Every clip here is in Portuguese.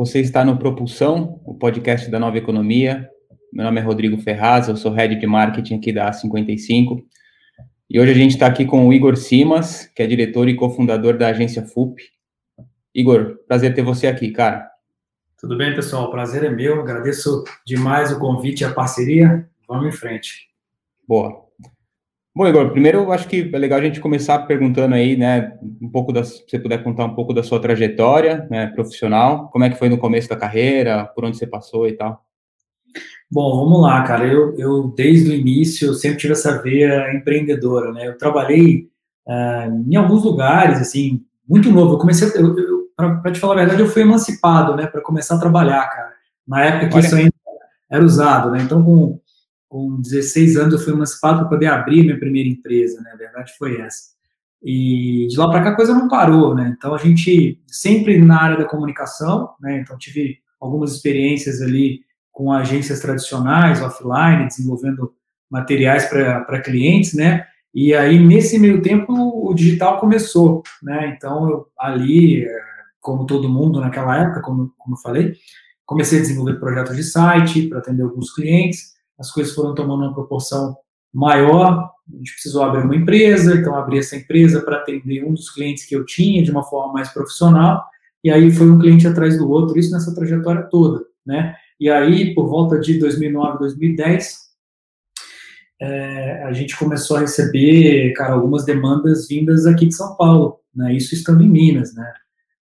Você está no Propulsão, o podcast da Nova Economia. Meu nome é Rodrigo Ferraz, eu sou Head de Marketing aqui da A55. E hoje a gente está aqui com o Igor Simas, que é diretor e cofundador da agência FUP. Igor, prazer ter você aqui, cara. Tudo bem, pessoal? O prazer é meu. Agradeço demais o convite e a parceria. Vamos em frente. Boa. Bom, Igor, primeiro eu acho que é legal a gente começar perguntando aí, né, um pouco da, se você puder contar um pouco da sua trajetória, né, profissional, como é que foi no começo da carreira, por onde você passou e tal. Bom, vamos lá, cara. Eu, eu desde o início eu sempre tive essa veia empreendedora, né? Eu trabalhei uh, em alguns lugares, assim, muito novo. Eu comecei, para te falar a verdade, eu fui emancipado, né, para começar a trabalhar, cara. Na época que Olha. isso ainda era usado, né? Então, com com 16 anos eu fui emancipado para poder abrir minha primeira empresa, né? A verdade foi essa. E de lá para cá a coisa não parou, né? Então a gente sempre na área da comunicação, né? Então tive algumas experiências ali com agências tradicionais, offline, desenvolvendo materiais para clientes, né? E aí nesse meio tempo o digital começou, né? Então eu, ali, é, como todo mundo naquela época, como, como eu falei, comecei a desenvolver projetos de site para atender alguns clientes as coisas foram tomando uma proporção maior, a gente precisou abrir uma empresa, então abri essa empresa para atender um dos clientes que eu tinha de uma forma mais profissional, e aí foi um cliente atrás do outro, isso nessa trajetória toda, né? E aí, por volta de 2009, 2010, é, a gente começou a receber, cara, algumas demandas vindas aqui de São Paulo, né? Isso estando em Minas, né?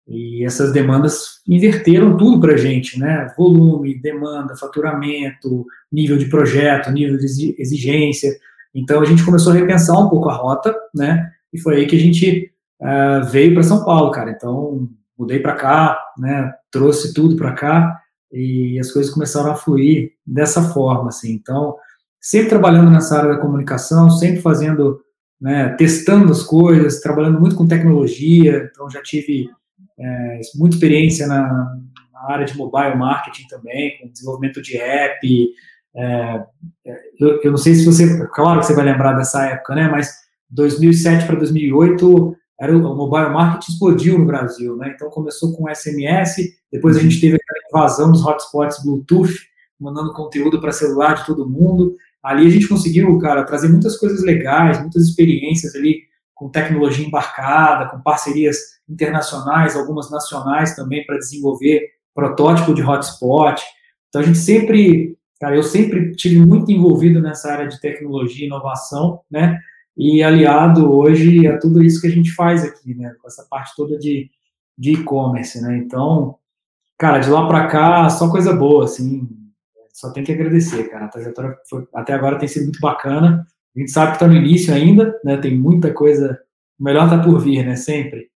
E essas demandas inverteram tudo para a gente, né? Volume, demanda, faturamento, nível de projeto, nível de exigência. Então a gente começou a repensar um pouco a rota, né? E foi aí que a gente uh, veio para São Paulo, cara. Então mudei para cá, né? Trouxe tudo para cá e as coisas começaram a fluir dessa forma, assim. Então sempre trabalhando nessa área da comunicação, sempre fazendo, né? Testando as coisas, trabalhando muito com tecnologia. Então já tive é, muita experiência na, na, área de mobile marketing também, com desenvolvimento de app. É, eu, eu, não sei se você, claro que você vai lembrar dessa época, né? Mas 2007 para 2008 era o, o mobile marketing explodiu no Brasil, né? Então começou com SMS, depois a gente teve aquela invasão dos hotspots Bluetooth, mandando conteúdo para celular de todo mundo. Ali a gente conseguiu, cara, trazer muitas coisas legais, muitas experiências ali com tecnologia embarcada, com parcerias internacionais, algumas nacionais também para desenvolver protótipo de hotspot. Então a gente sempre, cara, eu sempre tive muito envolvido nessa área de tecnologia e inovação, né? E aliado hoje a tudo isso que a gente faz aqui, né? Com essa parte toda de e-commerce, né? Então, cara, de lá para cá só coisa boa, assim. Só tem que agradecer, cara. A trajetória foi, até agora tem sido muito bacana. A gente sabe que está no início ainda, né? Tem muita coisa. O melhor está por vir, né? Sempre.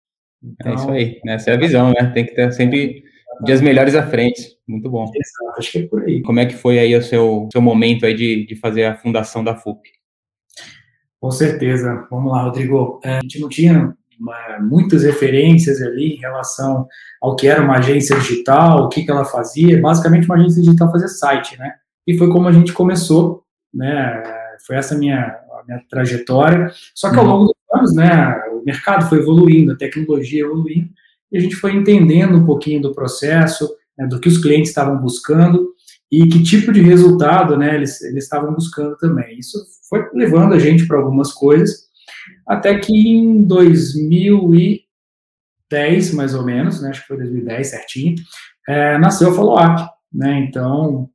Então, é isso aí. Né? Essa é a visão, né? Tem que ter sempre dias melhores à frente. Muito bom. Exato, acho que é por aí. Como é que foi aí o seu, seu momento aí de, de fazer a fundação da FUP? Com certeza. Vamos lá, Rodrigo. É, a gente não tinha uma, muitas referências ali em relação ao que era uma agência digital, o que, que ela fazia. Basicamente, uma agência digital fazia site, né? E foi como a gente começou, né? Foi essa minha, a minha trajetória. Só que ao uhum. longo dos anos, né, o mercado foi evoluindo, a tecnologia evoluindo, e a gente foi entendendo um pouquinho do processo, né, do que os clientes estavam buscando e que tipo de resultado né, eles, eles estavam buscando também. Isso foi levando a gente para algumas coisas, até que em 2010, mais ou menos, né, acho que foi 2010 certinho, é, nasceu a Follow Up. Né, então,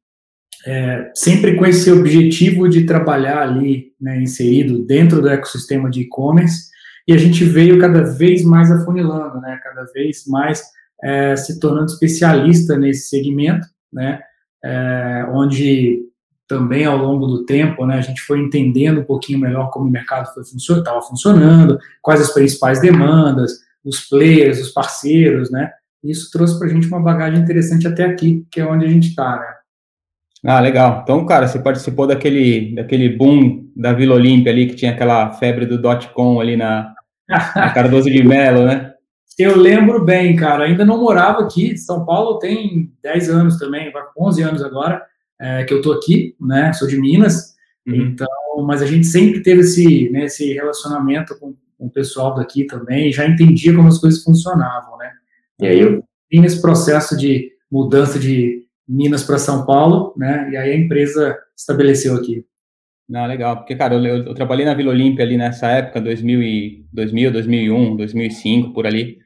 é, sempre com esse objetivo de trabalhar ali, né, inserido dentro do ecossistema de e-commerce, e a gente veio cada vez mais afunilando, né, cada vez mais é, se tornando especialista nesse segmento, né, é, onde também ao longo do tempo, né, a gente foi entendendo um pouquinho melhor como o mercado estava funcionando, quais as principais demandas, os players, os parceiros, né, isso trouxe para a gente uma bagagem interessante até aqui, que é onde a gente está, né. Ah, legal. Então, cara, você participou daquele, daquele boom da Vila Olímpia ali, que tinha aquela febre do dot-com ali na, na Cardoso de Melo, né? Eu lembro bem, cara. Ainda não morava aqui. São Paulo tem 10 anos também, 11 anos agora é, que eu tô aqui, né? Sou de Minas. Uhum. Então, mas a gente sempre teve esse, né, esse relacionamento com, com o pessoal daqui também, já entendia como as coisas funcionavam, né? E aí eu nesse processo de mudança de Minas para São Paulo, né? E aí a empresa estabeleceu aqui. Não, legal, porque, cara, eu, eu, trabalhei na Vila Olímpia ali nessa época, 2000, e, 2000, 2001, 2005, por ali,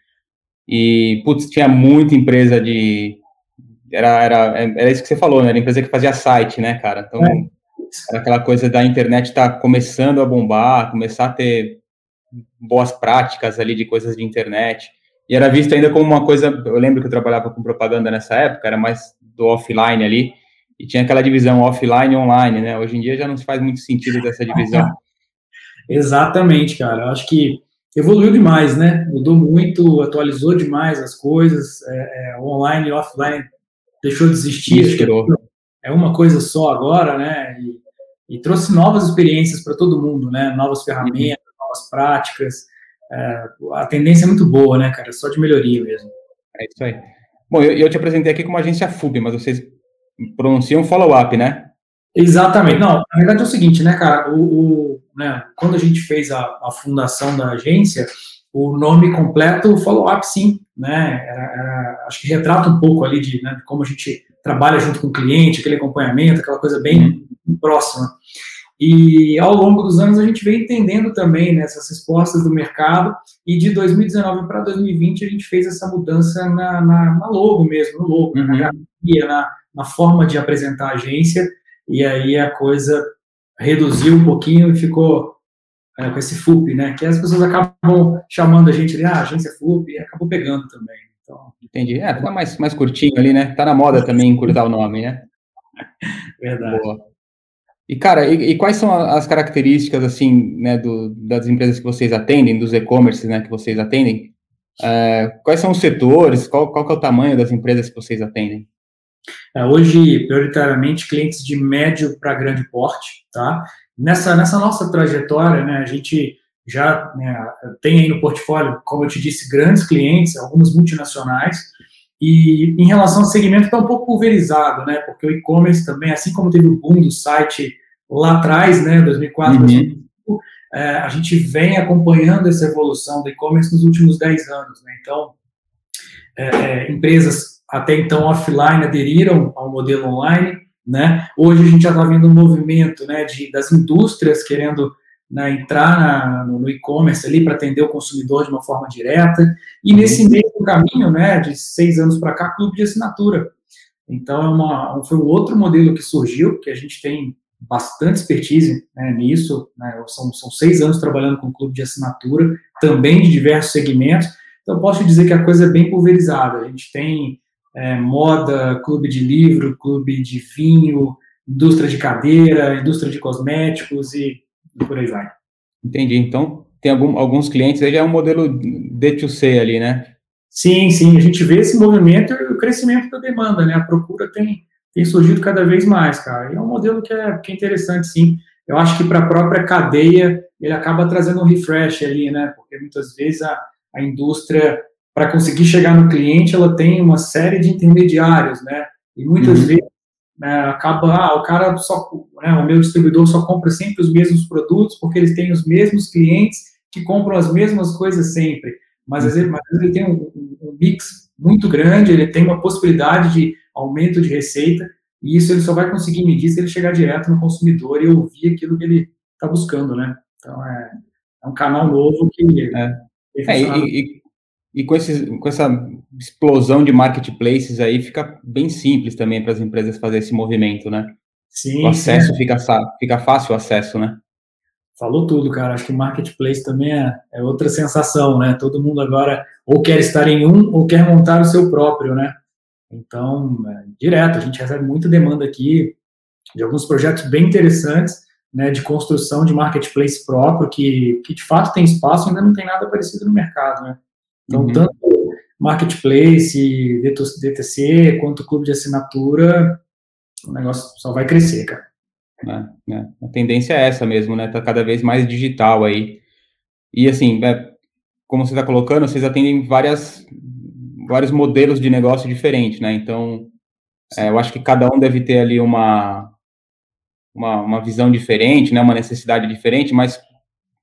e, putz, tinha muita empresa de... Era, era, era isso que você falou, né? Era empresa que fazia site, né, cara? Então, é. era aquela coisa da internet estar tá começando a bombar, começar a ter boas práticas ali de coisas de internet, e era visto ainda como uma coisa, eu lembro que eu trabalhava com propaganda nessa época, era mais do offline ali, e tinha aquela divisão offline e online, né? Hoje em dia já não se faz muito sentido dessa divisão. Exatamente, cara. Eu acho que evoluiu demais, né? Mudou muito, atualizou demais as coisas. É, é, online e offline deixou de existir. é uma coisa só agora, né? E, e trouxe novas experiências para todo mundo, né? Novas ferramentas, uhum. novas práticas. É, a tendência é muito boa, né, cara? Só de melhoria mesmo. É isso aí. Bom, eu, eu te apresentei aqui como agência FUB, mas vocês pronunciam follow-up, né? Exatamente. Não, na verdade é o seguinte, né, cara? O, o né, quando a gente fez a, a, fundação da agência, o nome completo follow-up, sim, né? Era, era, acho que retrata um pouco ali de, né, de, como a gente trabalha junto com o cliente, aquele acompanhamento, aquela coisa bem, bem próxima. E ao longo dos anos a gente vem entendendo também né, essas respostas do mercado, e de 2019 para 2020 a gente fez essa mudança na, na, na logo mesmo, no logo, uhum. na grafia, na, na forma de apresentar a agência, e aí a coisa reduziu um pouquinho e ficou é, com esse FUP, né? Que as pessoas acabam chamando a gente de ah, agência FUP e acabou pegando também. Então, Entendi. É, tá mais, mais curtinho ali, né? Tá na moda também encurtar o nome, né? Verdade. Boa. E, cara, e, e, quais são as características, assim, né, do, das empresas que vocês atendem, dos e-commerce, né, que vocês atendem? É, quais são os setores? Qual, qual é o tamanho das empresas que vocês atendem? É, hoje, prioritariamente, clientes de médio para grande porte, tá? Nessa, nessa nossa trajetória, né, a gente já né, tem aí no portfólio, como eu te disse, grandes clientes, alguns multinacionais, e em relação ao segmento está um pouco pulverizado, né, porque o e-commerce também, assim como teve o boom do site lá atrás, né, 2004, uhum. 2005, é, a gente vem acompanhando essa evolução do e-commerce nos últimos 10 anos, né, então, é, é, empresas até então offline aderiram ao modelo online, né? Hoje a gente já está vendo um movimento, né, de, das indústrias querendo né, entrar na, no e-commerce ali para atender o consumidor de uma forma direta. E nesse meio caminho, né, de seis anos para cá, clube de assinatura. Então é uma, foi um outro modelo que surgiu, que a gente tem bastante expertise né, nisso. Né, são, são seis anos trabalhando com clube de assinatura, também de diversos segmentos. Então posso dizer que a coisa é bem pulverizada. A gente tem é, moda, clube de livro, clube de vinho, indústria de cadeira, indústria de cosméticos e, e por aí vai. Entendi. Então, tem algum, alguns clientes já é um modelo D2C ali, né? Sim, sim. A gente vê esse movimento e o crescimento da demanda, né? A procura tem, tem surgido cada vez mais, cara. E é um modelo que é, que é interessante, sim. Eu acho que para a própria cadeia ele acaba trazendo um refresh ali, né? Porque muitas vezes a, a indústria para conseguir chegar no cliente, ela tem uma série de intermediários, né? E muitas uhum. vezes né, acaba, ah, o cara só, né, o meu distribuidor só compra sempre os mesmos produtos porque eles têm os mesmos clientes que compram as mesmas coisas sempre. Mas às vezes, mas, às vezes ele tem um, um, mix muito grande, ele tem uma possibilidade de aumento de receita, e isso ele só vai conseguir medir se ele chegar direto no consumidor e ouvir aquilo que ele está buscando, né? Então é, é, um canal novo que. É. É, e, e, e com, esses, com essa explosão de marketplaces aí, fica bem simples também para as empresas fazer esse movimento, né? Sim. O acesso sim. Fica, fica fácil o acesso, né? Falou tudo, cara. Acho que marketplace também é, é outra sensação, né? Todo mundo agora ou quer estar em um ou quer montar o seu próprio, né? Então, é, direto, a gente recebe muita demanda aqui de alguns projetos bem interessantes, né, de construção de marketplace próprio, que, que de fato tem espaço, ainda não tem nada parecido no mercado, né? Então, uhum. tanto marketplace, DTC, quanto clube de assinatura, o negócio só vai crescer, cara. É, é. A tendência é essa mesmo, né? Tá cada vez mais digital aí. E assim, é, como você está colocando, vocês atendem várias, vários modelos de negócio diferentes, né? Então, é, eu acho que cada um deve ter ali uma, uma, uma visão diferente, né? Uma necessidade diferente, mas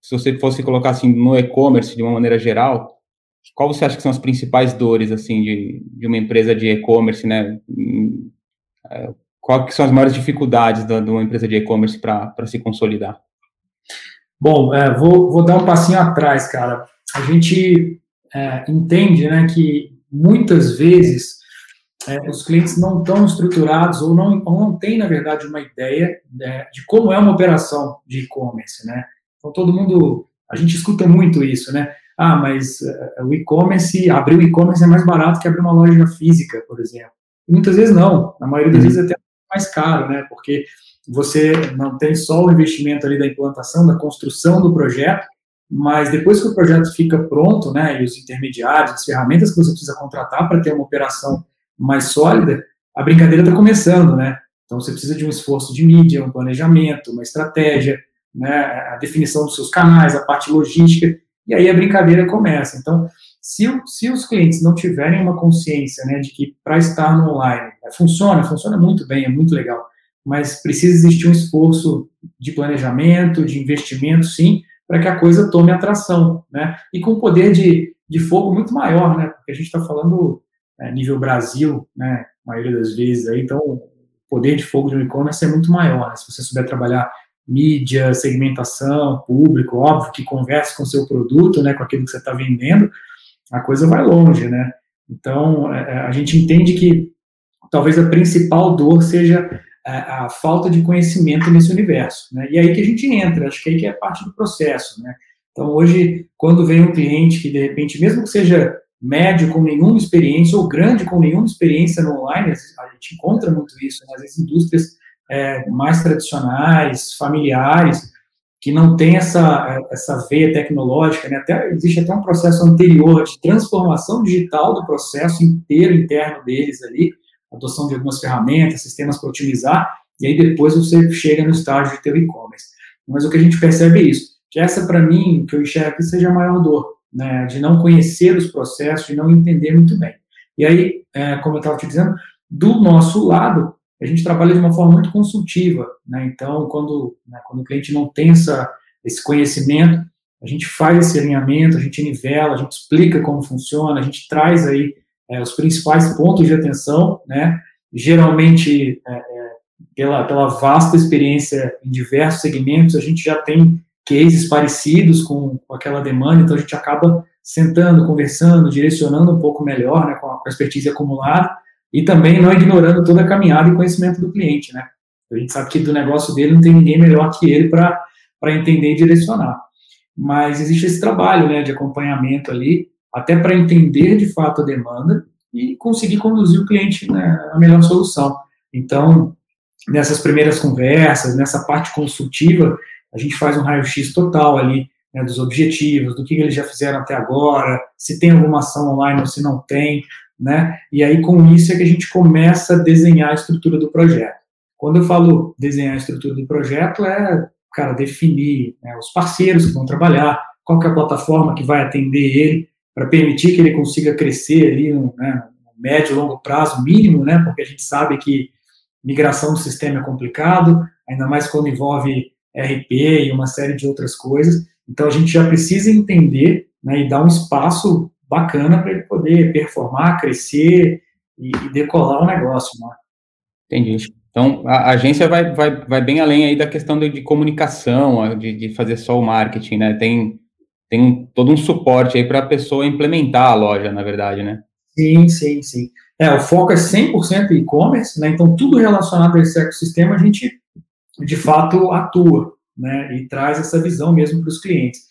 se você fosse colocar assim no e-commerce de uma maneira geral, qual você acha que são as principais dores, assim, de, de uma empresa de e-commerce, né? É, que são as maiores dificuldades da, de uma empresa de e-commerce para se consolidar? Bom, é, vou, vou dar um passinho atrás, cara. A gente é, entende né, que muitas vezes é, os clientes não estão estruturados ou não, ou não têm, na verdade, uma ideia né, de como é uma operação de e-commerce, né? Então, todo mundo, a gente escuta muito isso, né? Ah, mas uh, o e-commerce, abrir o e-commerce é mais barato que abrir uma loja física, por exemplo. Muitas vezes não, na maioria das uhum. vezes é até mais caro, né? Porque você não tem só o investimento ali da implantação, da construção do projeto, mas depois que o projeto fica pronto, né, e os intermediários, as ferramentas que você precisa contratar para ter uma operação mais sólida, a brincadeira está começando, né? Então você precisa de um esforço de mídia, um planejamento, uma estratégia, né, a definição dos seus canais, a parte logística, e aí a brincadeira começa. Então, se, se os clientes não tiverem uma consciência né, de que para estar no online é, funciona, funciona muito bem, é muito legal, mas precisa existir um esforço de planejamento, de investimento, sim, para que a coisa tome atração, né? E com poder de, de fogo muito maior, né? Porque a gente está falando é, nível Brasil, né? A maioria das vezes aí, então o poder de fogo de um e-commerce é muito maior. Né? Se você souber trabalhar mídia, segmentação, público, óbvio que converse com o seu produto, né? Com aquilo que você está vendendo, a coisa vai longe, né? Então, é, é, a gente entende que talvez a principal dor seja a, é, a falta de conhecimento nesse universo, né? E aí que a gente entra, acho que aí que é parte do processo, né? Então, hoje, quando vem um cliente que, de repente, mesmo que seja médio com nenhuma experiência ou grande com nenhuma experiência no online, a gente encontra muito isso, né? vezes indústrias é, mais tradicionais, familiares, que não tem essa, essa veia tecnológica, né? até, existe até um processo anterior de transformação digital do processo inteiro interno deles ali, adoção de algumas ferramentas, sistemas para otimizar, e aí depois você chega no estágio de ter o e-commerce. Mas o que a gente percebe é isso, que essa para mim, que eu enxergo aqui, seja a maior dor, né? de não conhecer os processos, de não entender muito bem. E aí, é, como eu estava te dizendo, do nosso lado, a gente trabalha de uma forma muito consultiva, né? Então, quando, né, quando o cliente não tem essa, esse conhecimento, a gente faz esse alinhamento, a gente nivela, a gente explica como funciona, a gente traz aí é, os principais pontos de atenção, né? Geralmente, é, é, pela, pela vasta experiência em diversos segmentos, a gente já tem cases parecidos com, com aquela demanda, então a gente acaba sentando, conversando, direcionando um pouco melhor, né, com a, com a expertise acumulada, e também não ignorando toda a caminhada e conhecimento do cliente, né? A gente sabe que do negócio dele não tem ninguém melhor que ele para entender e direcionar. Mas existe esse trabalho né, de acompanhamento ali, até para entender de fato a demanda e conseguir conduzir o cliente né, à melhor solução. Então, nessas primeiras conversas, nessa parte consultiva, a gente faz um raio-x total ali né, dos objetivos, do que eles já fizeram até agora, se tem alguma ação online ou se não tem, né? E aí, com isso, é que a gente começa a desenhar a estrutura do projeto. Quando eu falo desenhar a estrutura do projeto, é, cara, definir né, os parceiros que vão trabalhar, qual é a plataforma que vai atender ele, para permitir que ele consiga crescer ali no, né, no médio e longo prazo mínimo, né? Porque a gente sabe que migração do sistema é complicado, ainda mais quando envolve RP e uma série de outras coisas. Então, a gente já precisa entender né, e dar um espaço bacana para ele poder performar, crescer e, e, decolar o negócio. Né? Entendi. Então, a agência vai, vai, vai bem além aí da questão de, de comunicação, de, de fazer só o marketing, né? Tem, tem todo um suporte aí para a pessoa implementar a loja, na verdade, né? Sim, sim, sim. É, o foco é 100% e-commerce, né? Então, tudo relacionado a esse ecossistema, a gente, de fato, atua, né? E traz essa visão mesmo para os clientes.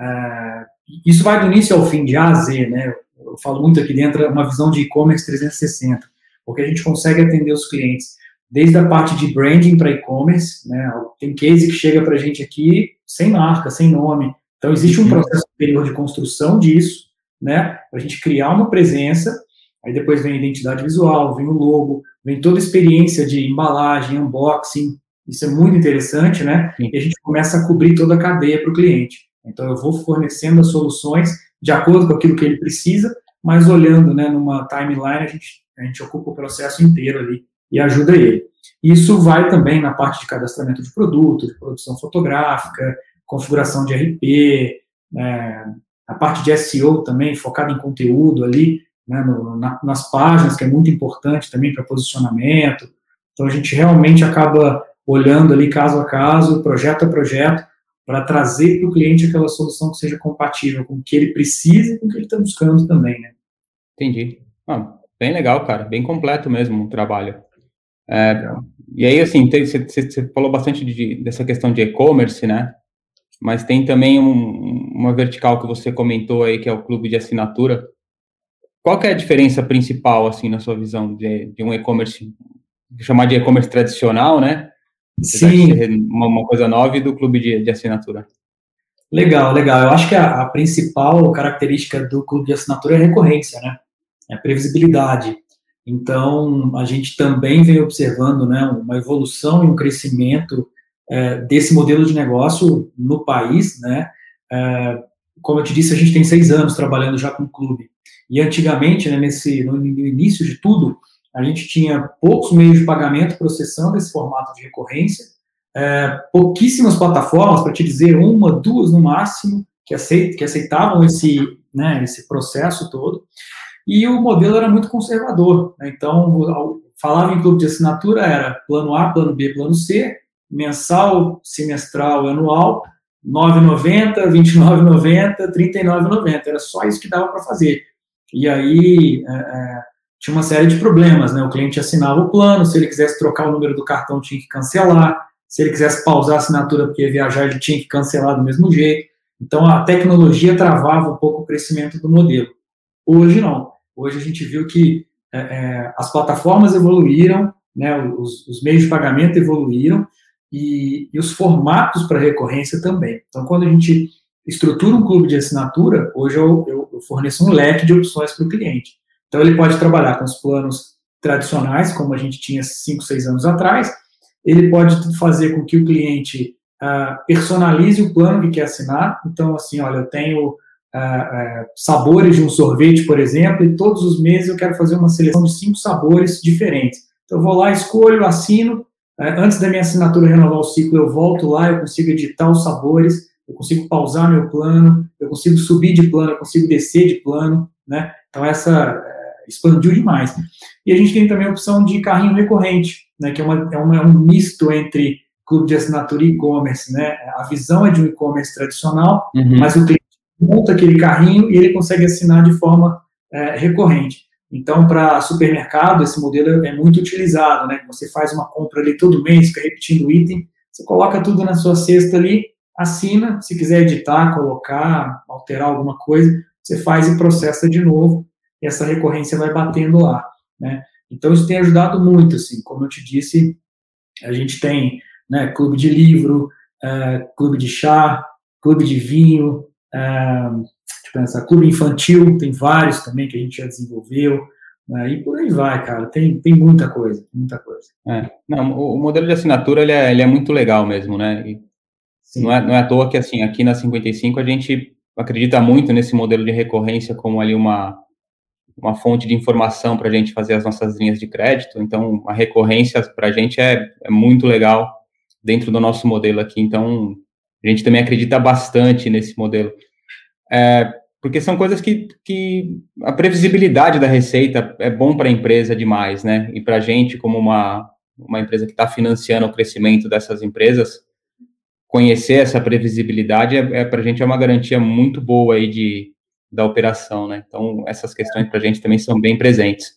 É, isso vai do início ao fim, de A a Z, né? Eu falo muito aqui dentro, uma visão de e-commerce 360, porque a gente consegue atender os clientes desde a parte de branding para e-commerce, né? Tem case que chega para a gente aqui sem marca, sem nome. Então, existe um uhum. processo superior de construção disso, né? Para a gente criar uma presença, aí depois vem a identidade visual, vem o logo, vem toda a experiência de embalagem, unboxing, isso é muito interessante, né? Sim. E a gente começa a cobrir toda a cadeia para o cliente. Então, eu vou fornecendo as soluções de acordo com aquilo que ele precisa, mas olhando né, numa timeline, a gente, a gente ocupa o processo inteiro ali e ajuda ele. Isso vai também na parte de cadastramento de produto, de produção fotográfica, configuração de RP, é, a parte de SEO também, focada em conteúdo ali, né, no, na, nas páginas, que é muito importante também para posicionamento. Então, a gente realmente acaba olhando ali caso a caso, projeto a projeto, para trazer para o cliente aquela solução que seja compatível com o que ele precisa e com o que ele está buscando também, né? Entendi. Ah, bem legal, cara, bem completo mesmo o trabalho. É, e aí, assim, você falou bastante de, dessa questão de e-commerce, né? Mas tem também um, uma vertical que você comentou aí, que é o clube de assinatura. Qual é a diferença principal, assim, na sua visão de, de um e-commerce, chamar de e-commerce tradicional, né? Sim. Uma, uma, coisa nova e do clube de, de assinatura. Legal, legal. Eu acho que a, a, principal característica do clube de assinatura é a recorrência, né? É a previsibilidade. Então, a gente também vem observando né, uma evolução e um crescimento é, desse modelo de negócio no país, né? É, como eu te disse, a gente tem seis anos trabalhando já com o clube. E antigamente, né, nesse, no início de tudo, a gente tinha poucos meios de pagamento processando esse formato de recorrência, é, pouquíssimas plataformas, para te dizer, uma, duas no máximo, que, aceit, que aceitavam esse, né, esse processo todo e o modelo era muito conservador. Né? Então, falava em clube de assinatura, era plano A, plano B, plano C, mensal, semestral, anual, 9,90, 29,90, 39,90. Era só isso que dava para fazer. E aí é, é, tinha uma série de problemas, né? O cliente assinava o plano, se ele quisesse trocar o número do cartão, tinha que cancelar. Se ele quisesse pausar a assinatura porque ia viajar, ele tinha que cancelar do mesmo jeito. Então a tecnologia travava um pouco o crescimento do modelo. Hoje não. Hoje a gente viu que é, é, as plataformas evoluíram, né, os, os, meios de pagamento evoluíram e, e os formatos para recorrência também. Então, quando a gente estrutura um clube de assinatura, hoje eu, eu, eu forneço um leque de opções para o cliente. Então, ele pode trabalhar com os planos tradicionais, como a gente tinha 5, 6 anos atrás, ele pode fazer com que o cliente uh, personalize o plano que quer assinar. Então, assim, olha, eu tenho uh, sabores de um sorvete, por exemplo, e todos os meses eu quero fazer uma seleção de cinco sabores diferentes. Então, eu vou lá, escolho, assino. Uh, antes da minha assinatura renovar o ciclo, eu volto lá, eu consigo editar os sabores, eu consigo pausar meu plano, eu consigo subir de plano, eu consigo descer de plano, né? Então, essa expandiu demais. E a gente tem também a opção de carrinho recorrente, né, que é, uma, é, uma, é um misto entre clube de assinatura e e-commerce, né? A visão é de um e-commerce tradicional, uhum. mas o cliente monta aquele carrinho e ele consegue assinar de forma é, recorrente. Então, para supermercado, esse modelo é muito utilizado, né? Você faz uma compra ali todo mês, fica repetindo o item, você coloca tudo na sua cesta ali, assina, se quiser editar, colocar, alterar alguma coisa, você faz e processa de novo, e essa recorrência vai batendo lá, né? Então, isso tem ajudado muito, assim, como eu te disse, a gente tem né, clube de livro, uh, clube de chá, clube de vinho, eu pensar, clube infantil, tem vários também que a gente já desenvolveu, né, e por aí vai, cara, tem, tem muita coisa, muita coisa. É, não, o, modelo de assinatura, ele é, ele é muito legal mesmo, né, não é, não é à toa que, assim, aqui na 55 a gente acredita muito nesse modelo de recorrência como ali uma, uma fonte de informação para a gente fazer as nossas linhas de crédito, então a recorrência para a gente é, é muito legal dentro do nosso modelo aqui, então a gente também acredita bastante nesse modelo. É, porque são coisas que, que a previsibilidade da receita é bom para a empresa demais, né? E para a gente, como uma, uma empresa que está financiando o crescimento dessas empresas, conhecer essa previsibilidade é, é para a gente é uma garantia muito boa aí de, da operação, né? Então, essas questões para a gente também são bem presentes.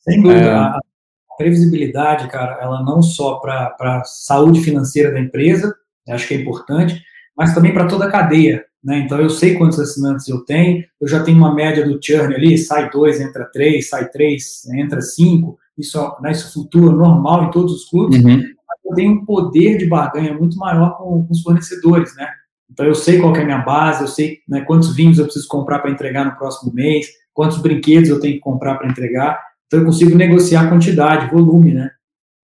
Sem dúvida. É, a previsibilidade, cara, ela não só para a saúde financeira da empresa, acho que é importante, mas também para toda a cadeia. Né? Então, eu sei quantos assinantes eu tenho, eu já tenho uma média do churn ali, sai dois, entra três, sai três, entra cinco, isso, né, isso flutua normal em todos os clubes, uhum. eu tenho um poder de barganha muito maior com, com, os fornecedores, né? Então, eu sei qual é a minha base, eu sei né, quantos vinhos eu preciso comprar para entregar no próximo mês, quantos brinquedos eu tenho que comprar para entregar, então eu consigo negociar quantidade, volume, né?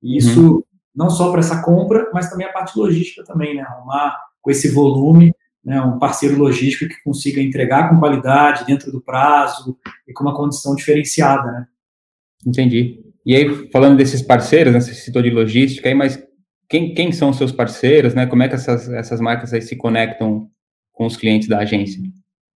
E isso uhum não só para essa compra, mas também a parte logística também, né? Arrumar com esse volume, né, um parceiro logístico que consiga entregar com qualidade, dentro do prazo e com uma condição diferenciada, né? Entendi. E aí, falando desses parceiros, né, você citou de logística aí, mas quem, quem são seus parceiros, né? Como é que essas, essas marcas aí se conectam com os clientes da agência?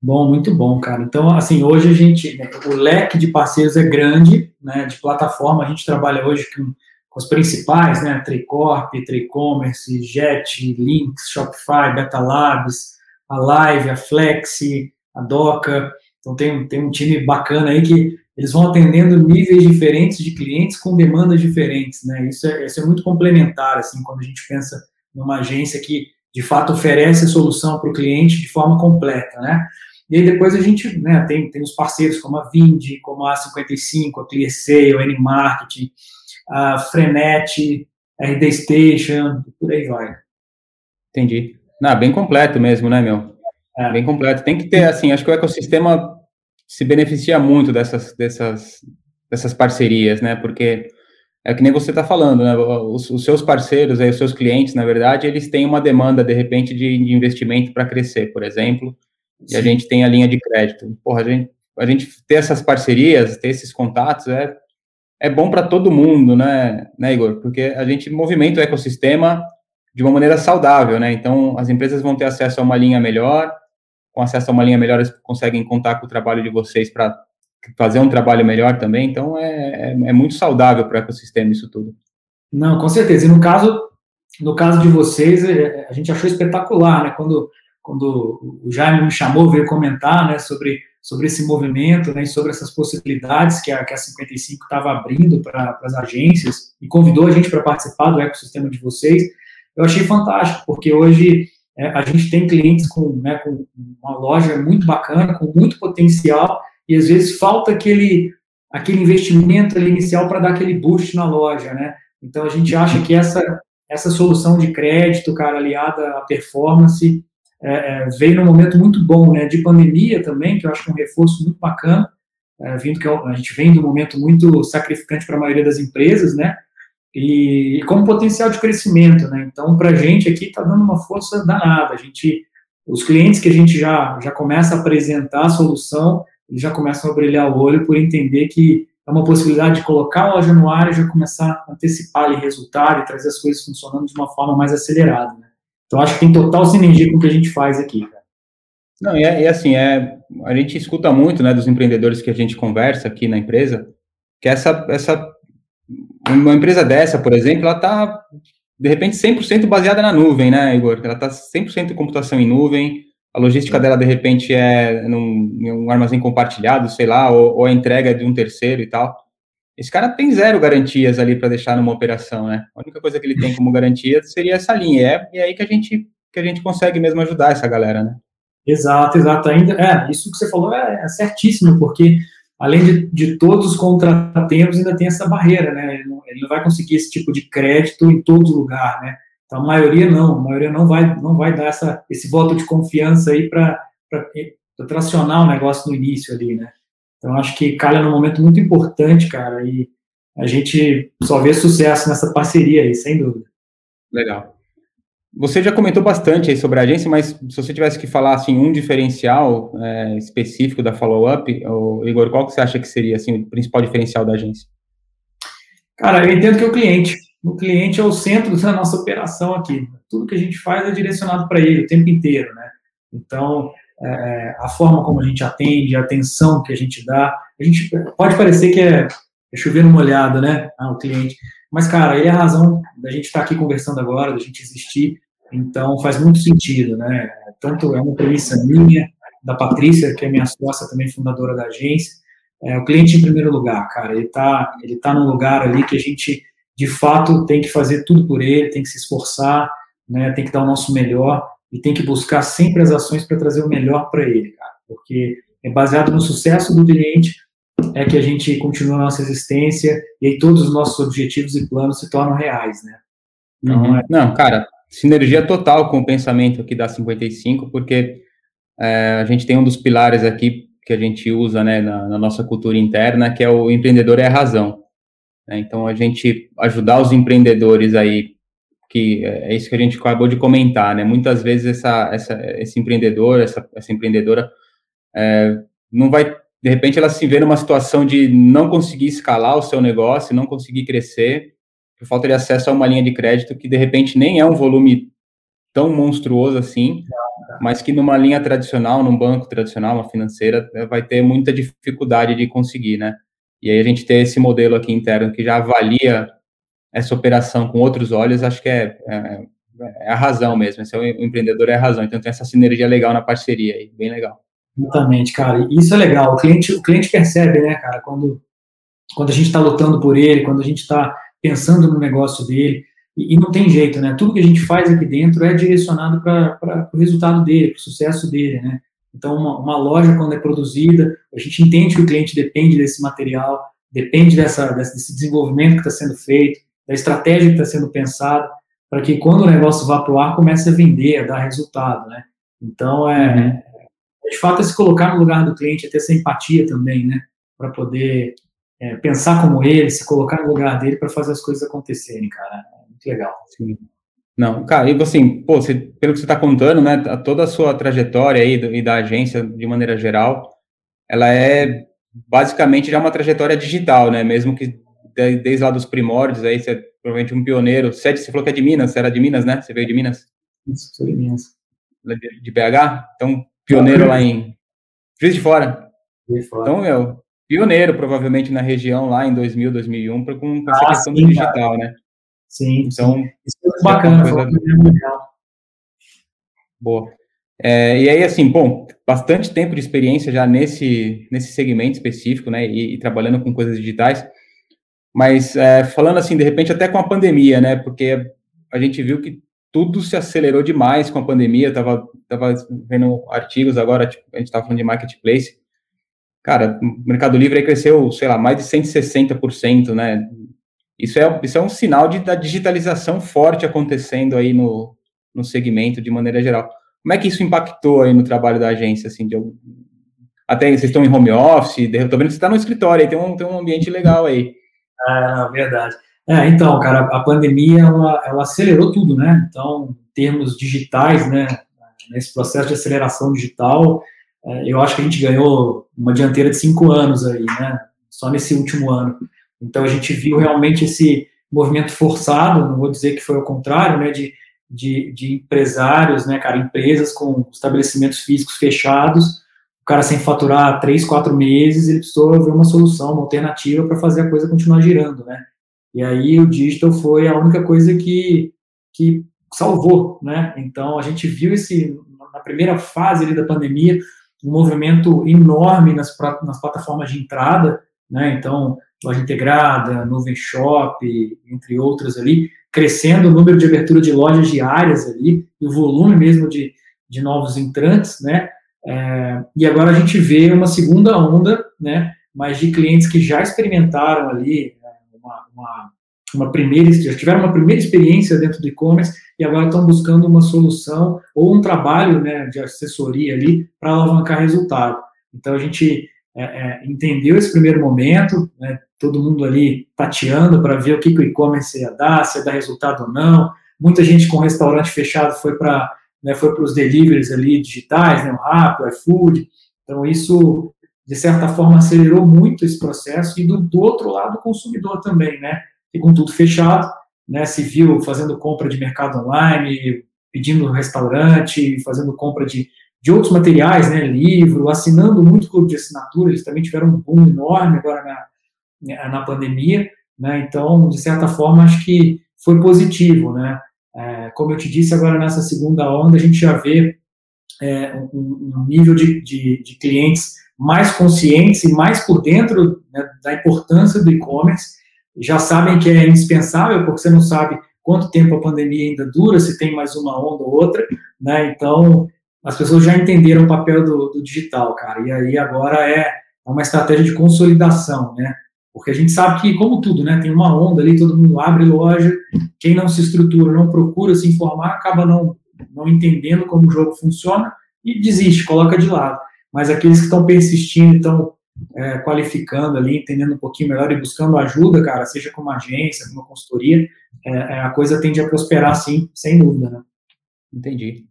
Bom, muito bom, cara. Então, assim, hoje a gente, né, o leque de parceiros é grande, né, de plataforma, a gente trabalha hoje com, com os principais, né, Tricorp, Tricommerce, Jet, Links, Shopify, Beta Labs, a Live, a Flexi, a Doca, então tem, tem um time bacana aí que eles vão atendendo níveis diferentes de clientes com demandas diferentes, né, isso é, isso é muito complementar, assim, quando a gente pensa numa agência que, de fato, oferece a solução para o cliente de forma completa, né, e aí depois a gente né, tem, tem os parceiros como a Vind, como a A55, a ClearSale, a N-Marketing, a Frenet, a RD Station, por aí vai. Entendi. Não, bem completo mesmo, né, meu? É. Bem completo. Tem que ter, assim, acho que o ecossistema se beneficia muito dessas, dessas, dessas parcerias, né? Porque é que nem você está falando, né? Os, os, seus parceiros, aí, os seus clientes, na verdade, eles têm uma demanda, de repente, de, de investimento para crescer, por exemplo e a gente tem a linha de crédito. Porra, a gente, a gente ter essas parcerias, ter esses contatos é, é bom para todo mundo, né, né, Igor? Porque a gente movimenta o ecossistema de uma maneira saudável, né? Então, as empresas vão ter acesso a uma linha melhor, com acesso a uma linha melhor, eles conseguem contar com o trabalho de vocês para fazer um trabalho melhor também. Então, é, é, é muito saudável para o ecossistema isso tudo. Não, com certeza. E no caso, no caso de vocês, é, a gente achou espetacular, né? Quando quando o Jaime me chamou, veio comentar né, sobre, sobre esse movimento né, e sobre essas possibilidades que a, que a 55 estava abrindo para as agências e convidou a gente para participar do ecossistema de vocês, eu achei fantástico, porque hoje é, a gente tem clientes com, né, com uma loja muito bacana, com muito potencial, e às vezes falta aquele, aquele investimento inicial para dar aquele boost na loja, né? Então a gente acha que essa, essa solução de crédito, cara, aliada à performance, é, é, veio num momento muito bom, né, de pandemia também, que eu acho que é um reforço muito bacana, é, vindo que a gente vem de um momento muito sacrificante para a maioria das empresas, né, e, e com potencial de crescimento, né, então para a gente aqui está dando uma força danada, a gente, os clientes que a gente já, já começa a apresentar a solução, eles já começam a brilhar o olho por entender que é uma possibilidade de colocar a loja no ar e já começar a antecipar ali resultado e trazer as coisas funcionando de uma forma mais acelerada, né. Então, acho que tem total sinergia com o que a gente faz aqui, cara. Não, e é, é, assim, é, a gente escuta muito, né, dos empreendedores que a gente conversa aqui na empresa, que essa, essa, uma empresa dessa, por exemplo, ela está, de repente, 100% baseada na nuvem, né, Igor? Ela está 100% em computação em nuvem, a logística dela, de repente, é num, em um armazém compartilhado, sei lá, ou, ou a entrega de um terceiro e tal. Esse cara tem zero garantias ali para deixar numa operação, né? A única coisa que ele tem como garantia seria essa linha. É, e é aí que a gente que a gente consegue mesmo ajudar essa galera, né? Exato, exato. Ainda, é, isso que você falou é, é certíssimo, porque além de, de, todos os contratempos, ainda tem essa barreira, né? Ele não, ele não, vai conseguir esse tipo de crédito em todo lugar, né? Então, a maioria não, a maioria não vai, não vai dar essa, esse voto de confiança aí para tracionar o negócio no início ali, né? Então, acho que calha num momento muito importante, cara, e a gente só vê sucesso nessa parceria aí, sem dúvida. Legal. Você já comentou bastante aí sobre a agência, mas se você tivesse que falar assim um diferencial é, específico da Follow Up, Igor, qual que você acha que seria assim o principal diferencial da agência? Cara, eu entendo que é o cliente. O cliente é o centro da nossa operação aqui. Tudo que a gente faz é direcionado para ele o tempo inteiro, né? Então, é, a forma como a gente atende, a atenção que a gente dá. A gente pode parecer que é, é chover molhado, né, ao cliente, mas, cara, ele é a razão da gente estar aqui conversando agora, da gente existir, então faz muito sentido, né, tanto é uma premissa minha, da Patrícia, que é minha sócia, também fundadora da agência, é, o cliente em primeiro lugar, cara, ele está ele tá num lugar ali que a gente, de fato, tem que fazer tudo por ele, tem que se esforçar, né, tem que dar o nosso melhor, e tem que buscar sempre as ações para trazer o melhor para ele, cara, porque é baseado no sucesso do cliente é que a gente continua a nossa existência e aí todos os nossos objetivos e planos se tornam reais, né? Então, uhum. é... Não, cara, sinergia total com o pensamento aqui da 55, porque é, a gente tem um dos pilares aqui que a gente usa né, na, na nossa cultura interna, que é o empreendedor é a razão. Né? Então, a gente ajudar os empreendedores aí que é isso que a gente acabou de comentar, né? Muitas vezes essa, essa esse empreendedor, essa, essa empreendedora é, não vai, de repente, ela se vê numa situação de não conseguir escalar o seu negócio, não conseguir crescer, por falta de acesso a uma linha de crédito que de repente nem é um volume tão monstruoso assim, mas que numa linha tradicional, num banco tradicional, uma financeira, né, vai ter muita dificuldade de conseguir, né? E aí a gente ter esse modelo aqui interno que já avalia essa operação com outros olhos, acho que é, é, é a razão mesmo. Esse é o empreendedor é a razão. Então tem essa sinergia legal na parceria aí, bem legal. Exatamente, cara. Isso é legal. O cliente, o cliente percebe, né, cara, quando, quando a gente está lutando por ele, quando a gente está pensando no negócio dele. E, e, não tem jeito, né? Tudo que a gente faz aqui dentro é direcionado para o resultado dele, para o sucesso dele, né? Então, uma, uma, loja, quando é produzida, a gente entende que o cliente depende desse material, depende dessa, desse desenvolvimento que está sendo feito, da estratégia que está sendo pensada, para que quando o negócio vá para o ar, comece a vender, a dar resultado, né? Então, é, uhum de fato, é se colocar no lugar do cliente, é ter essa empatia também, né? Para poder é, pensar como ele, se colocar no lugar dele para fazer as coisas acontecerem, cara. É muito legal. Sim. Não, cara, e assim, pô, você, pelo que você está contando, né, toda a sua trajetória aí do, e da agência, de maneira geral, ela é basicamente já uma trajetória digital, né, mesmo que desde lá dos primórdios, aí você é provavelmente um pioneiro, você, você falou que é de Minas, você era de Minas, né, você veio de Minas? Isso, sou de Minas. De, de BH? Então, pioneiro lá em Juiz de Fora. Então, meu, pioneiro provavelmente na região lá em 2000, 2001 com, com essa ah, questão sim, do digital, cara. né? Sim. Então, sim. isso é bacana, coisa... legal. Boa. É, e aí, assim, bom, bastante tempo de experiência já nesse, nesse segmento específico, né, e, e trabalhando com coisas digitais, mas é, falando assim, de repente até com a pandemia, né, porque a gente viu que tudo se acelerou demais com a pandemia. Eu tava, tava vendo artigos agora, tipo, a gente estava falando de marketplace. Cara, o Mercado Livre cresceu, sei lá, mais de 160%, né? Isso é, isso é um sinal de, da digitalização forte acontecendo aí no, no segmento de maneira geral. Como é que isso impactou aí no trabalho da agência, assim, de, até vocês estão em home office, tô vendo que você está no escritório aí, tem um, tem um ambiente legal aí. Ah, verdade. É, então, cara, a pandemia ela, ela acelerou tudo, né? Então, em termos digitais, né, nesse processo de aceleração digital, é, eu acho que a gente ganhou uma dianteira de cinco anos aí, né? Só nesse último ano. Então, a gente viu realmente esse movimento forçado, não vou dizer que foi o contrário, né, de, de, de empresários, né, cara, empresas com estabelecimentos físicos fechados, o cara sem faturar três, quatro meses, ele precisou ver uma solução, uma alternativa para fazer a coisa continuar girando, né? E aí o digital foi a única coisa que, que salvou, né? Então a gente viu esse na primeira fase ali da pandemia um movimento enorme nas, nas plataformas de entrada, né? Então loja integrada, nuvem shop, entre outras ali, crescendo o número de abertura de lojas diárias ali, e o volume mesmo de, de novos entrantes, né? É, e agora a gente vê uma segunda onda, né? Mas de clientes que já experimentaram ali uma, uma, primeira, já tiveram uma primeira experiência dentro do e-commerce e agora estão buscando uma solução ou um trabalho né, de assessoria ali para alavancar resultado. Então a gente é, é, entendeu esse primeiro momento, né, todo mundo ali tateando para ver o que, que o e-commerce ia dar, se ia dar resultado ou não. Muita gente com restaurante fechado foi para né, foi para os deliveries ali digitais, né, o Rappi, o iFood. Então isso de certa forma, acelerou muito esse processo, e do, do outro lado, o consumidor também, né? E com tudo fechado, né? Se viu fazendo compra de mercado online, pedindo restaurante, fazendo compra de, de outros materiais, né? Livro, assinando muito clube de assinatura, eles também tiveram um boom enorme agora na, na pandemia, né? Então, de certa forma, acho que foi positivo, né? É, como eu te disse, agora nessa segunda onda, a gente já vê é, um, um, nível de, de, de clientes mais conscientes e mais por dentro né, da importância do e-commerce, já sabem que é indispensável, porque você não sabe quanto tempo a pandemia ainda dura, se tem mais uma onda ou outra, né? Então, as pessoas já entenderam o papel do, do digital, cara, e aí agora é uma estratégia de consolidação, né? Porque a gente sabe que, como tudo, né, tem uma onda ali, todo mundo abre loja, quem não se estrutura, não procura se informar, acaba não, não entendendo como o jogo funciona e desiste, coloca de lado mas aqueles que estão persistindo, estão é, qualificando ali, entendendo um pouquinho melhor e buscando ajuda, cara, seja como agência, como consultoria, é, é, a coisa tende a prosperar, sim, sem dúvida, né? Entendi.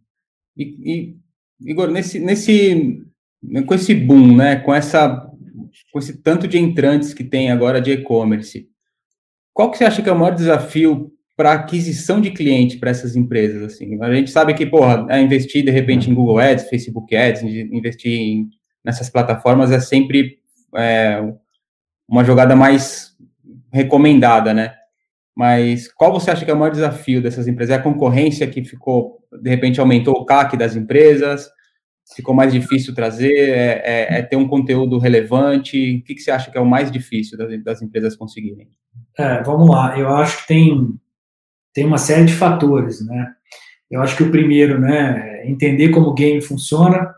E, e Igor, nesse, nesse, com esse boom, né, com essa, com esse tanto de entrantes que tem agora de e-commerce, qual que você acha que é o maior desafio para aquisição de cliente para essas empresas? Assim, a gente sabe que, porra, é investir de repente em Google Ads, Facebook Ads, investir em, nessas plataformas é sempre é, uma jogada mais recomendada, né? Mas qual você acha que é o maior desafio dessas empresas? É a concorrência que ficou, de repente, aumentou o CAC das empresas? Ficou mais difícil trazer? É, é, é ter um conteúdo relevante? O que, que, você acha que é o mais difícil das, das empresas conseguirem? É, vamos lá. Eu acho que tem, tem uma série de fatores, né? Eu acho que o primeiro, né, é entender como o game funciona,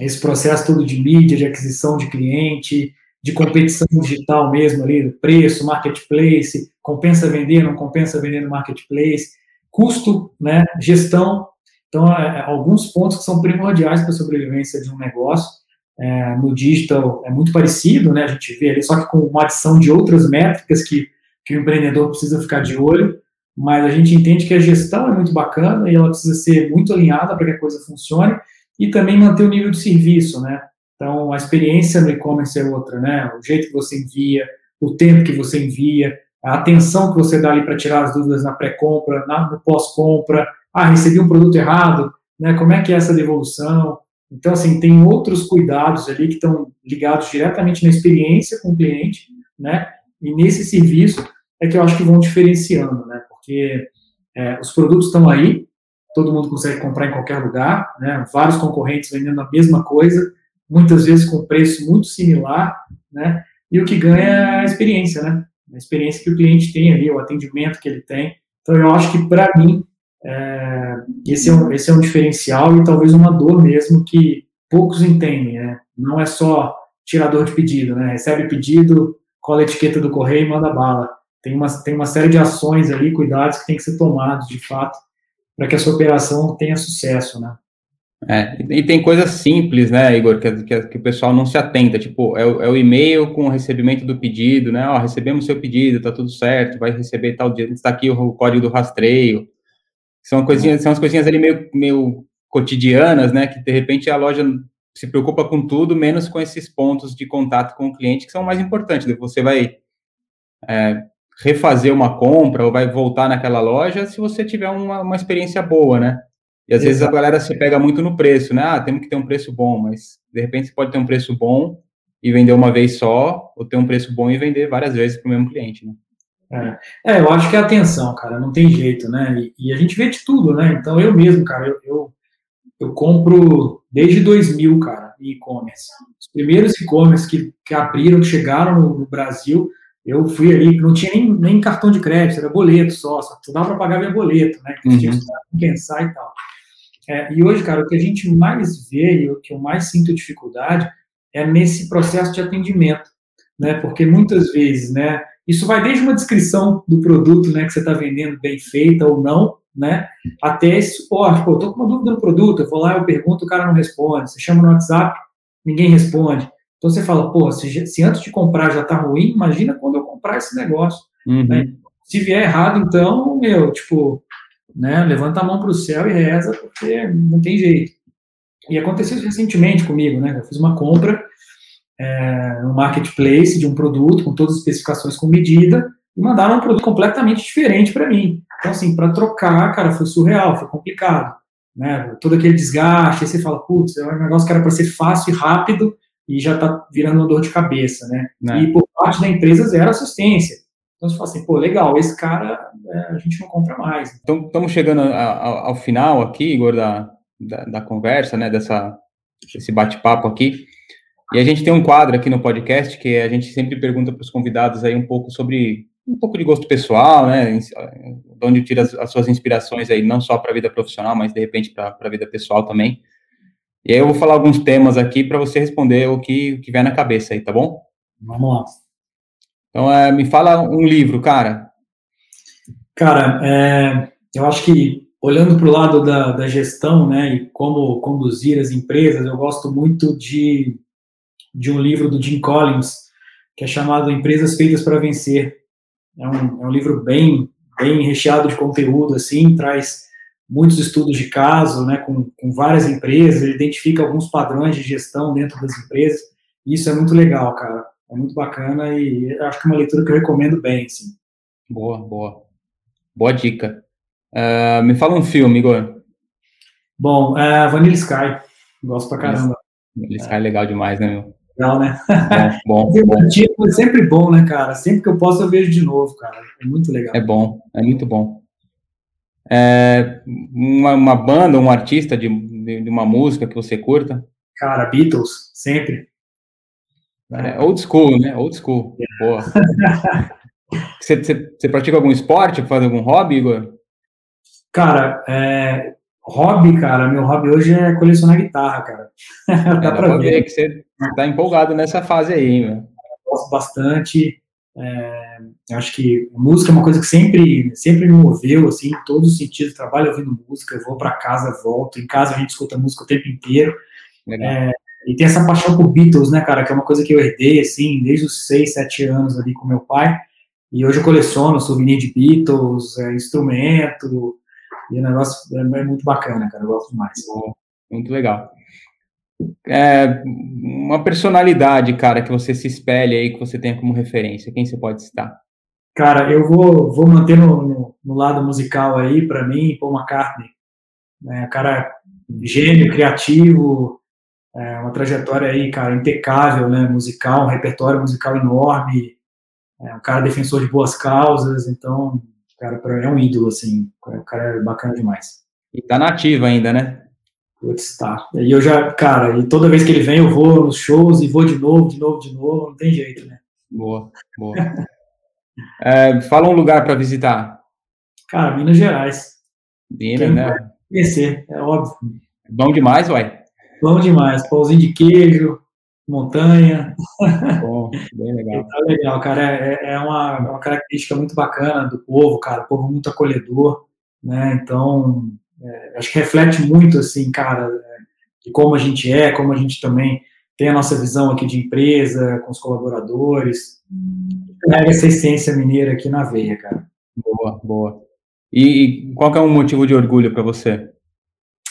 esse processo todo de mídia, de aquisição de cliente, de competição digital mesmo ali, preço, marketplace, compensa vender, não compensa vender no marketplace, custo, né, gestão. Então, é, é alguns pontos que são primordiais para a sobrevivência de um negócio. É, no digital é muito parecido, né, a gente vê ali, só que com uma adição de outras métricas que, que o empreendedor precisa ficar de olho, mas a gente entende que a gestão é muito bacana e ela precisa ser muito alinhada para que a coisa funcione e também manter o nível de serviço, né? Então, a experiência no e-commerce é outra, né? O jeito que você envia, o tempo que você envia, a atenção que você dá ali para tirar as dúvidas na pré-compra, no pós-compra. Ah, recebi um produto errado, né? Como é que é essa devolução? Então, assim, tem outros cuidados ali que estão ligados diretamente na experiência com o cliente, né? E nesse serviço é que eu acho que vão diferenciando, né? Porque é, os produtos estão aí, todo mundo consegue comprar em qualquer lugar, né? Vários concorrentes vendendo a mesma coisa, muitas vezes com preço muito similar, né? E o que ganha é a experiência, né? A experiência que o cliente tem ali, o atendimento que ele tem. Então, eu acho que, para mim, é, esse, é um, esse é um diferencial e talvez uma dor mesmo que poucos entendem, né? Não é só tirador de pedido, né? Recebe pedido, cola a etiqueta do correio e manda bala. Tem uma, tem uma série de ações ali, cuidados que tem que ser tomados, de fato, para que essa operação tenha sucesso, né? É, e tem coisas simples, né, Igor, que, que, que, o pessoal não se atenta, tipo, é o, é o e-mail com o recebimento do pedido, né, ó, recebemos seu pedido, tá tudo certo, vai receber tal dia, está aqui o, código do rastreio, são coisinhas, são as coisinhas ali meio, meio cotidianas, né, que de repente a loja se preocupa com tudo, menos com esses pontos de contato com o cliente, que são mais importantes, você vai é, refazer uma compra ou vai voltar naquela loja se você tiver uma, uma experiência boa, né, e às Exato. vezes a galera se pega muito no preço, né? Ah, temos que ter um preço bom, mas de repente você pode ter um preço bom e vender uma vez só, ou ter um preço bom e vender várias vezes para o mesmo cliente, né? É. é, eu acho que é atenção, cara, não tem jeito, né? E, e, a gente vê de tudo, né? Então eu mesmo, cara, eu, eu, eu compro desde 2000, cara, em e-commerce. Os primeiros e-commerce que, que abriram, que chegaram no, no, Brasil, eu fui ali, não tinha nem, nem cartão de crédito, era boleto só, só dava para pagar via boleto, né? Que uhum. tinha que pensar e tal. É, e hoje, cara, o que a gente mais vê e o que eu mais sinto dificuldade é nesse processo de atendimento, né? Porque muitas vezes, né? Isso vai desde uma descrição do produto, né, que você está vendendo bem feita ou não, né? Até esse suporte. Pô, eu tô com uma dúvida no produto, eu vou lá, eu pergunto, o cara não responde. Você chama no WhatsApp, ninguém responde. Então você fala, pô, se, se antes de comprar já tá ruim, imagina quando eu comprar esse negócio. Uhum. Né? Se vier errado, então, meu, tipo, né? Levanta a mão para o céu e reza, porque não tem jeito. E aconteceu recentemente comigo, né? Eu fiz uma compra é, no marketplace de um produto com todas as especificações com medida e mandaram um produto completamente diferente para mim. Então, assim, para trocar, cara, foi surreal, foi complicado. Né? Todo aquele desgaste, aí você fala, putz, é um negócio que era para ser fácil e rápido e já está virando uma dor de cabeça, né? né? E por parte da empresa zero assistência. Então você fala assim, pô, legal, esse cara é, a gente não compra mais. Então estamos chegando ao, ao final aqui, Igor, da, da, da, conversa, né, dessa, desse bate-papo aqui. E a gente tem um quadro aqui no podcast que a gente sempre pergunta para os convidados aí um pouco sobre um pouco de gosto pessoal, né, de onde tira as, as suas inspirações aí, não só para a vida profissional, mas de repente para a vida pessoal também. E aí eu vou falar alguns temas aqui para você responder o que, o que vier na cabeça aí, tá bom? Vamos lá. Então, é, me fala um livro, cara. Cara, é, eu acho que olhando para o lado da, da, gestão, né, e como conduzir as empresas, eu gosto muito de, de um livro do Jim Collins, que é chamado Empresas Feitas para Vencer. É um, é um livro bem, bem recheado de conteúdo, assim, traz muitos estudos de caso, né, com, com várias empresas, ele identifica alguns padrões de gestão dentro das empresas, e isso é muito legal, cara. É muito bacana e acho que é uma leitura que eu recomendo bem, assim. Boa, boa. Boa dica. Uh, me fala um filme, Igor. Bom, uh, Vanilla Sky. Gosto pra caramba. Vanilla Sky é legal demais, né, meu? Legal, né? Bom, bom, bom. É sempre bom, né, cara? Sempre que eu posso eu vejo de novo, cara. É muito legal. É bom, é muito bom. É, uma, uma banda, um artista de, de, uma música que você curta? Cara, Beatles, sempre. É, old school, né? Old school. Boa. você, você, você, pratica algum esporte? Faz algum hobby, Igor? Cara, é, hobby, cara, meu hobby hoje é colecionar guitarra, cara. dá, é, pra ver. ver que você tá empolgado nessa fase aí, meu. Gosto bastante. É, acho que música é uma coisa que sempre, sempre me moveu, assim, em todos os sentidos. Trabalho ouvindo música, vou para casa, volto. Em casa a gente escuta música o tempo inteiro. É, e tem essa paixão por Beatles, né, cara, que é uma coisa que eu herdei, assim, desde os 6, 7 anos ali com meu pai. E hoje eu coleciono souvenir de Beatles, é, instrumento, e o negócio é, é muito bacana, cara, eu gosto demais. Muito legal. É, uma personalidade, cara, que você se espelhe aí, que você tenha como referência, quem você pode citar? Cara, eu vou, vou manter no, no, no lado musical aí, para mim, Paul McCartney. É, cara gênio, criativo, é, uma trajetória aí, cara, impecável, né, musical, um repertório musical enorme, é, um cara defensor de boas causas, então, cara, é um ídolo, assim, o cara é bacana demais. E tá nativa ainda, né? Putz, tá. E eu já, cara, e toda vez que ele vem eu vou nos shows e vou de novo, de novo, de novo, não tem jeito, né? Boa, boa. é, fala um lugar para visitar. Cara, Minas Gerais. Minas, né? Conhecer, é óbvio. Bom demais, uai. Bom demais. Pãozinho de queijo, montanha. Bom, bem legal. Tá legal, cara. É, é uma, uma característica muito bacana do povo, cara. O povo muito acolhedor, né? Então, é, acho que reflete muito, assim, cara, é, de como a gente é, como a gente também tem a nossa visão aqui de empresa, com os colaboradores. Pega essa essência mineira aqui na veia, cara. Boa, boa. E, e qual é um motivo de orgulho para você?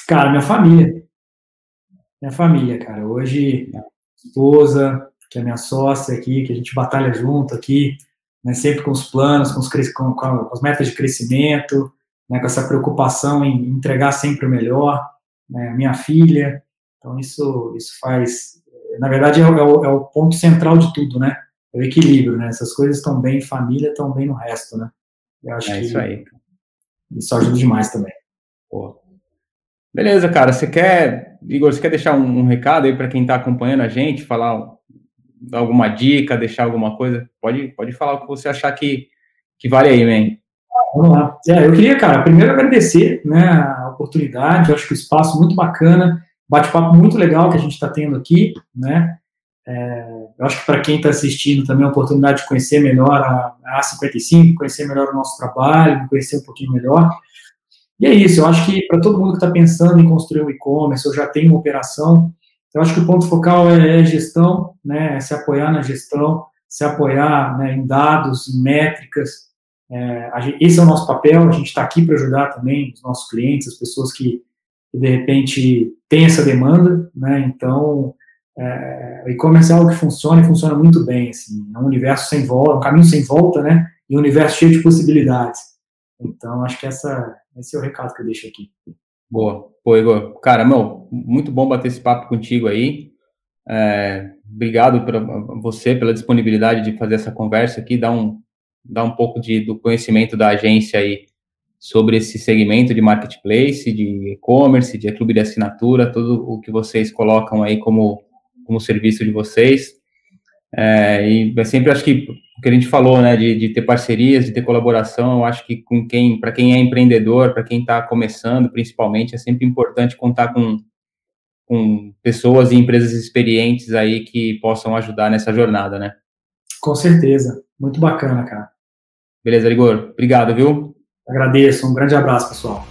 Cara, minha família. Minha família, cara. Hoje, esposa, que é minha sócia aqui, que a gente batalha junto aqui, né, sempre com os planos, com, os, com, com as metas de crescimento, né, com essa preocupação em entregar sempre o melhor, né, minha filha. Então, isso, isso faz. Na verdade, é o, é o ponto central de tudo, né? É o equilíbrio, né? Essas coisas estão bem em família, estão bem no resto, né? Eu acho é que isso aí. Isso ajuda demais também. Pô. Beleza, cara. Você quer, Igor, você quer deixar um, um recado aí para quem está acompanhando a gente, falar alguma dica, deixar alguma coisa? Pode, pode falar o que você achar que, que vale aí, man. Vamos lá. É, eu queria, cara, primeiro agradecer né, a oportunidade, eu acho que o espaço muito bacana, bate-papo muito legal que a gente está tendo aqui, né? É, eu acho que para quem está assistindo também é uma oportunidade de conhecer melhor a, a A55, conhecer melhor o nosso trabalho, conhecer um pouquinho melhor. E é isso, eu acho que para todo mundo que está pensando em construir um e-commerce ou já tem uma operação, eu acho que o ponto focal é, é gestão, né, é se apoiar na gestão, se apoiar né, em dados, em métricas, é, gente, esse é o nosso papel, a gente está aqui para ajudar também os nossos clientes, as pessoas que, que de repente têm essa demanda, né? Então, é, e-commerce é algo que funciona e funciona muito bem, assim, é um universo sem volta, um caminho sem volta, né? E um universo cheio de possibilidades. Então, acho que essa, esse é o recado que eu deixo aqui. Boa. Pô, Igor, cara, meu, muito bom bater esse papo contigo aí. É, obrigado para você pela disponibilidade de fazer essa conversa aqui, dar um, dar um pouco de, do conhecimento da agência aí sobre esse segmento de marketplace, de e-commerce, de clube de assinatura, tudo o que vocês colocam aí como, como serviço de vocês. É, e é sempre acho que o que a gente falou, né, de, de ter parcerias, de ter colaboração, eu acho que com quem, para quem é empreendedor, para quem está começando, principalmente, é sempre importante contar com, com pessoas e empresas experientes aí que possam ajudar nessa jornada, né? Com certeza, muito bacana, cara. Beleza, Igor. Obrigado, viu? Agradeço. Um grande abraço, pessoal.